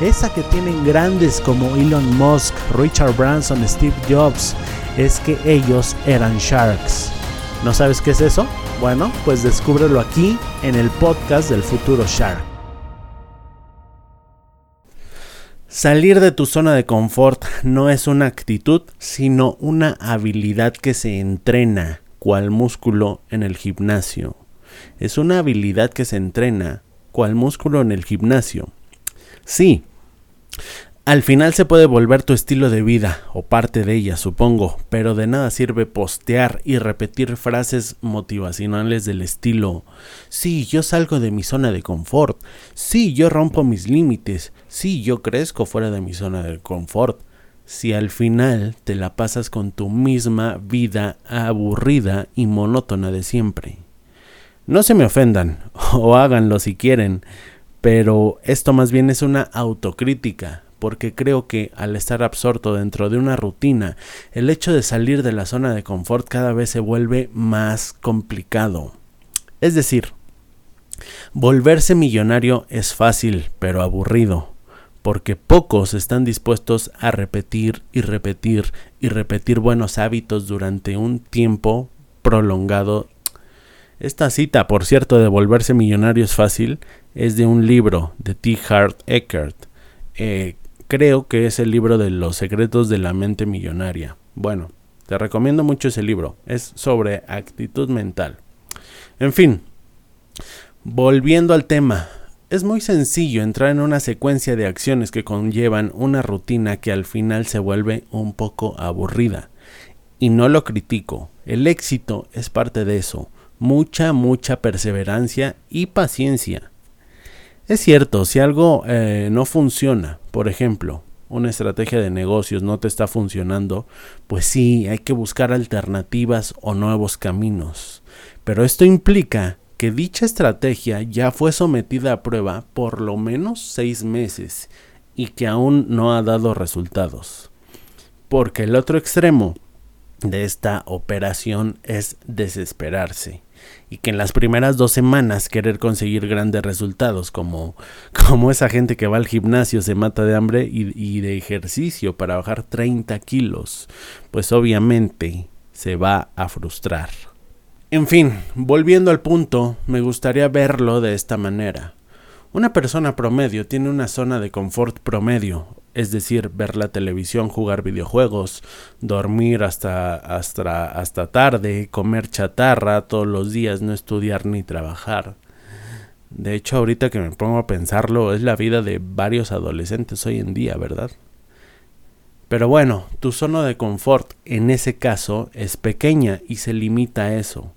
esa que tienen grandes como Elon Musk, Richard Branson, Steve Jobs, es que ellos eran sharks. ¿No sabes qué es eso? Bueno, pues descúbrelo aquí en el podcast del futuro Shark. Salir de tu zona de confort no es una actitud, sino una habilidad que se entrena, cual músculo en el gimnasio. Es una habilidad que se entrena, cual músculo en el gimnasio. Sí, al final se puede volver tu estilo de vida, o parte de ella, supongo, pero de nada sirve postear y repetir frases motivacionales del estilo Sí, yo salgo de mi zona de confort, sí, yo rompo mis límites, sí, yo crezco fuera de mi zona de confort. Si al final te la pasas con tu misma vida aburrida y monótona de siempre. No se me ofendan, o háganlo si quieren, pero esto más bien es una autocrítica, porque creo que al estar absorto dentro de una rutina, el hecho de salir de la zona de confort cada vez se vuelve más complicado. Es decir, volverse millonario es fácil, pero aburrido, porque pocos están dispuestos a repetir y repetir y repetir buenos hábitos durante un tiempo prolongado esta cita, por cierto, de volverse millonario es fácil, es de un libro de T. Hart Eckert. Eh, creo que es el libro de los secretos de la mente millonaria. Bueno, te recomiendo mucho ese libro. Es sobre actitud mental. En fin, volviendo al tema. Es muy sencillo entrar en una secuencia de acciones que conllevan una rutina que al final se vuelve un poco aburrida. Y no lo critico, el éxito es parte de eso mucha, mucha perseverancia y paciencia. Es cierto, si algo eh, no funciona, por ejemplo, una estrategia de negocios no te está funcionando, pues sí, hay que buscar alternativas o nuevos caminos. Pero esto implica que dicha estrategia ya fue sometida a prueba por lo menos seis meses y que aún no ha dado resultados. Porque el otro extremo de esta operación es desesperarse y que en las primeras dos semanas querer conseguir grandes resultados como, como esa gente que va al gimnasio se mata de hambre y, y de ejercicio para bajar 30 kilos, pues obviamente se va a frustrar. En fin, volviendo al punto, me gustaría verlo de esta manera. Una persona promedio tiene una zona de confort promedio, es decir, ver la televisión, jugar videojuegos, dormir hasta, hasta, hasta tarde, comer chatarra todos los días, no estudiar ni trabajar. De hecho, ahorita que me pongo a pensarlo, es la vida de varios adolescentes hoy en día, ¿verdad? Pero bueno, tu zona de confort en ese caso es pequeña y se limita a eso.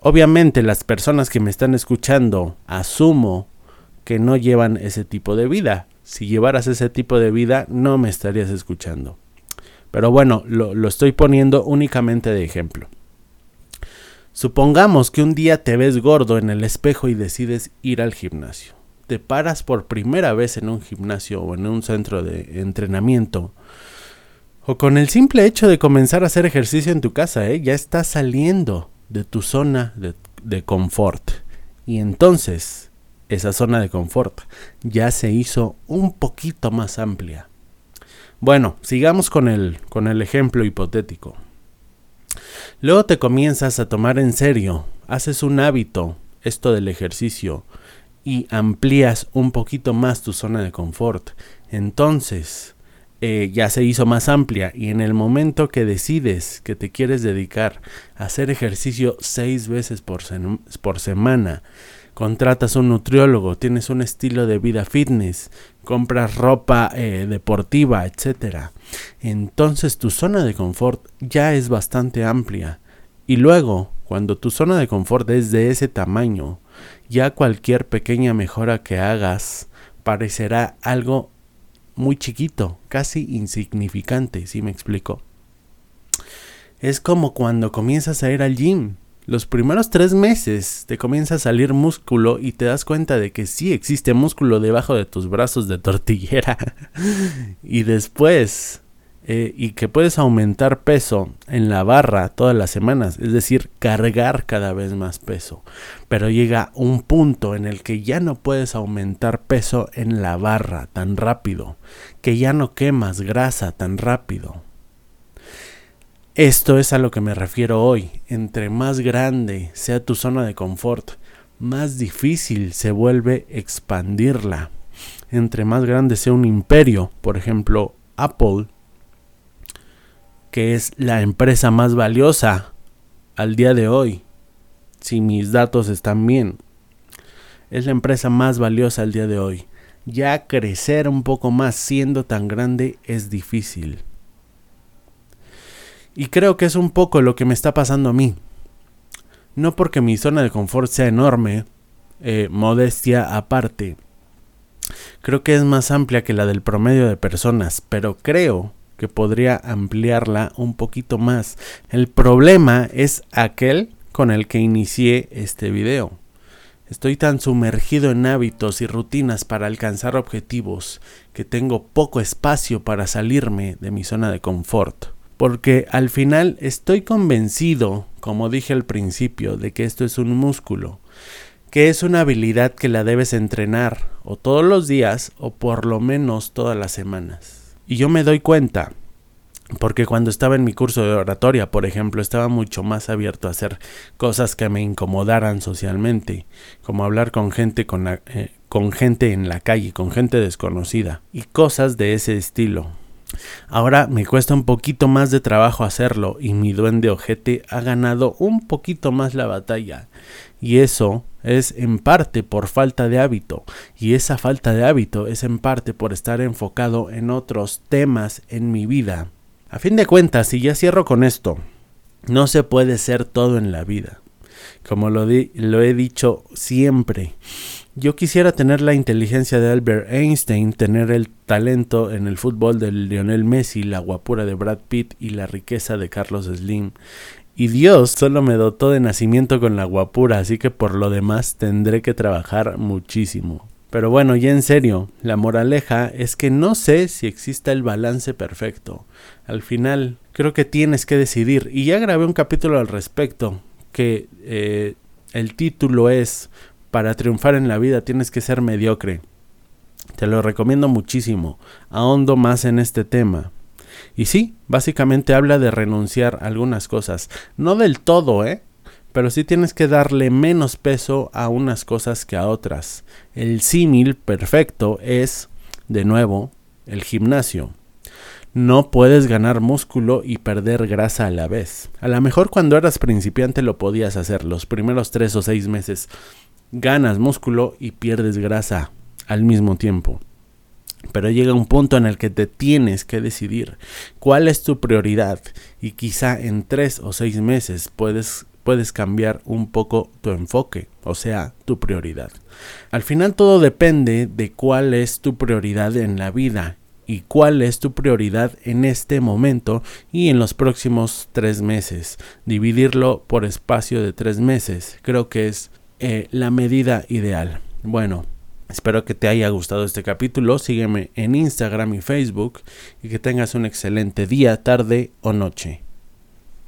Obviamente las personas que me están escuchando asumo que no llevan ese tipo de vida, si llevaras ese tipo de vida no me estarías escuchando. Pero bueno, lo, estoy poniendo únicamente de ejemplo. Supongamos que un día te ves gordo en el espejo y decides ir al gimnasio. Te paras por primera vez en un gimnasio o en un centro de entrenamiento. O con el simple hecho de comenzar a hacer ejercicio en tu casa, ¿eh? ya estás saliendo de tu zona de, de confort. Y entonces esa zona de confort ya se hizo un poquito más amplia. Bueno, sigamos con el, con el ejemplo hipotético. Luego te comienzas a tomar en serio, haces un hábito, esto del ejercicio, y amplías un poquito más tu zona de confort. Entonces, eh, ya se hizo más amplia y en el momento que decides que te quieres dedicar a hacer ejercicio seis veces por, por semana, contratas un nutriólogo, tienes un estilo de vida fitness, compras ropa eh, deportiva, etc. Entonces tu zona de confort ya es bastante amplia. Y luego, cuando tu zona de confort es de ese tamaño, ya cualquier pequeña mejora que hagas parecerá algo muy chiquito, casi insignificante, si me explico. Es como cuando comienzas a ir al gym. Los primeros tres meses te comienza a salir músculo y te das cuenta de que sí existe músculo debajo de tus brazos de tortillera. y después eh, y que puedes aumentar peso en la barra todas las semanas, es decir, cargar cada vez más peso. Pero llega un punto en el que ya no puedes aumentar peso en la barra tan rápido, que ya no quemas grasa tan rápido. Esto es a lo que me refiero hoy. Entre más grande sea tu zona de confort, más difícil se vuelve expandirla. Entre más grande sea un imperio, por ejemplo, Apple, que es la empresa más valiosa al día de hoy, si mis datos están bien. Es la empresa más valiosa al día de hoy. Ya crecer un poco más siendo tan grande es difícil. Y creo que es un poco lo que me está pasando a mí. No porque mi zona de confort sea enorme, eh, modestia aparte. Creo que es más amplia que la del promedio de personas, pero creo que podría ampliarla un poquito más. El problema es aquel con el que inicié este video. Estoy tan sumergido en hábitos y rutinas para alcanzar objetivos que tengo poco espacio para salirme de mi zona de confort. Porque al final estoy convencido, como dije al principio, de que esto es un músculo, que es una habilidad que la debes entrenar o todos los días o por lo menos todas las semanas. Y yo me doy cuenta, porque cuando estaba en mi curso de oratoria, por ejemplo, estaba mucho más abierto a hacer cosas que me incomodaran socialmente, como hablar con gente con, eh, con gente en la calle, con gente desconocida y cosas de ese estilo. Ahora me cuesta un poquito más de trabajo hacerlo y mi duende ojete ha ganado un poquito más la batalla. Y eso es en parte por falta de hábito y esa falta de hábito es en parte por estar enfocado en otros temas en mi vida. A fin de cuentas, y ya cierro con esto, no se puede ser todo en la vida. Como lo, lo he dicho siempre, yo quisiera tener la inteligencia de Albert Einstein, tener el talento en el fútbol de Lionel Messi, la guapura de Brad Pitt y la riqueza de Carlos Slim. Y Dios solo me dotó de nacimiento con la guapura, así que por lo demás tendré que trabajar muchísimo. Pero bueno, ya en serio, la moraleja es que no sé si exista el balance perfecto. Al final, creo que tienes que decidir. Y ya grabé un capítulo al respecto, que eh, el título es Para triunfar en la vida tienes que ser mediocre. Te lo recomiendo muchísimo. Ahondo más en este tema. Y sí, básicamente habla de renunciar a algunas cosas. No del todo, ¿eh? Pero sí tienes que darle menos peso a unas cosas que a otras. El símil perfecto es, de nuevo, el gimnasio. No puedes ganar músculo y perder grasa a la vez. A lo mejor cuando eras principiante lo podías hacer. Los primeros tres o seis meses ganas músculo y pierdes grasa al mismo tiempo. Pero llega un punto en el que te tienes que decidir cuál es tu prioridad y quizá en tres o seis meses puedes, puedes cambiar un poco tu enfoque, o sea, tu prioridad. Al final todo depende de cuál es tu prioridad en la vida y cuál es tu prioridad en este momento y en los próximos tres meses. Dividirlo por espacio de tres meses creo que es eh, la medida ideal. Bueno, Espero que te haya gustado este capítulo. Sígueme en Instagram y Facebook y que tengas un excelente día, tarde o noche.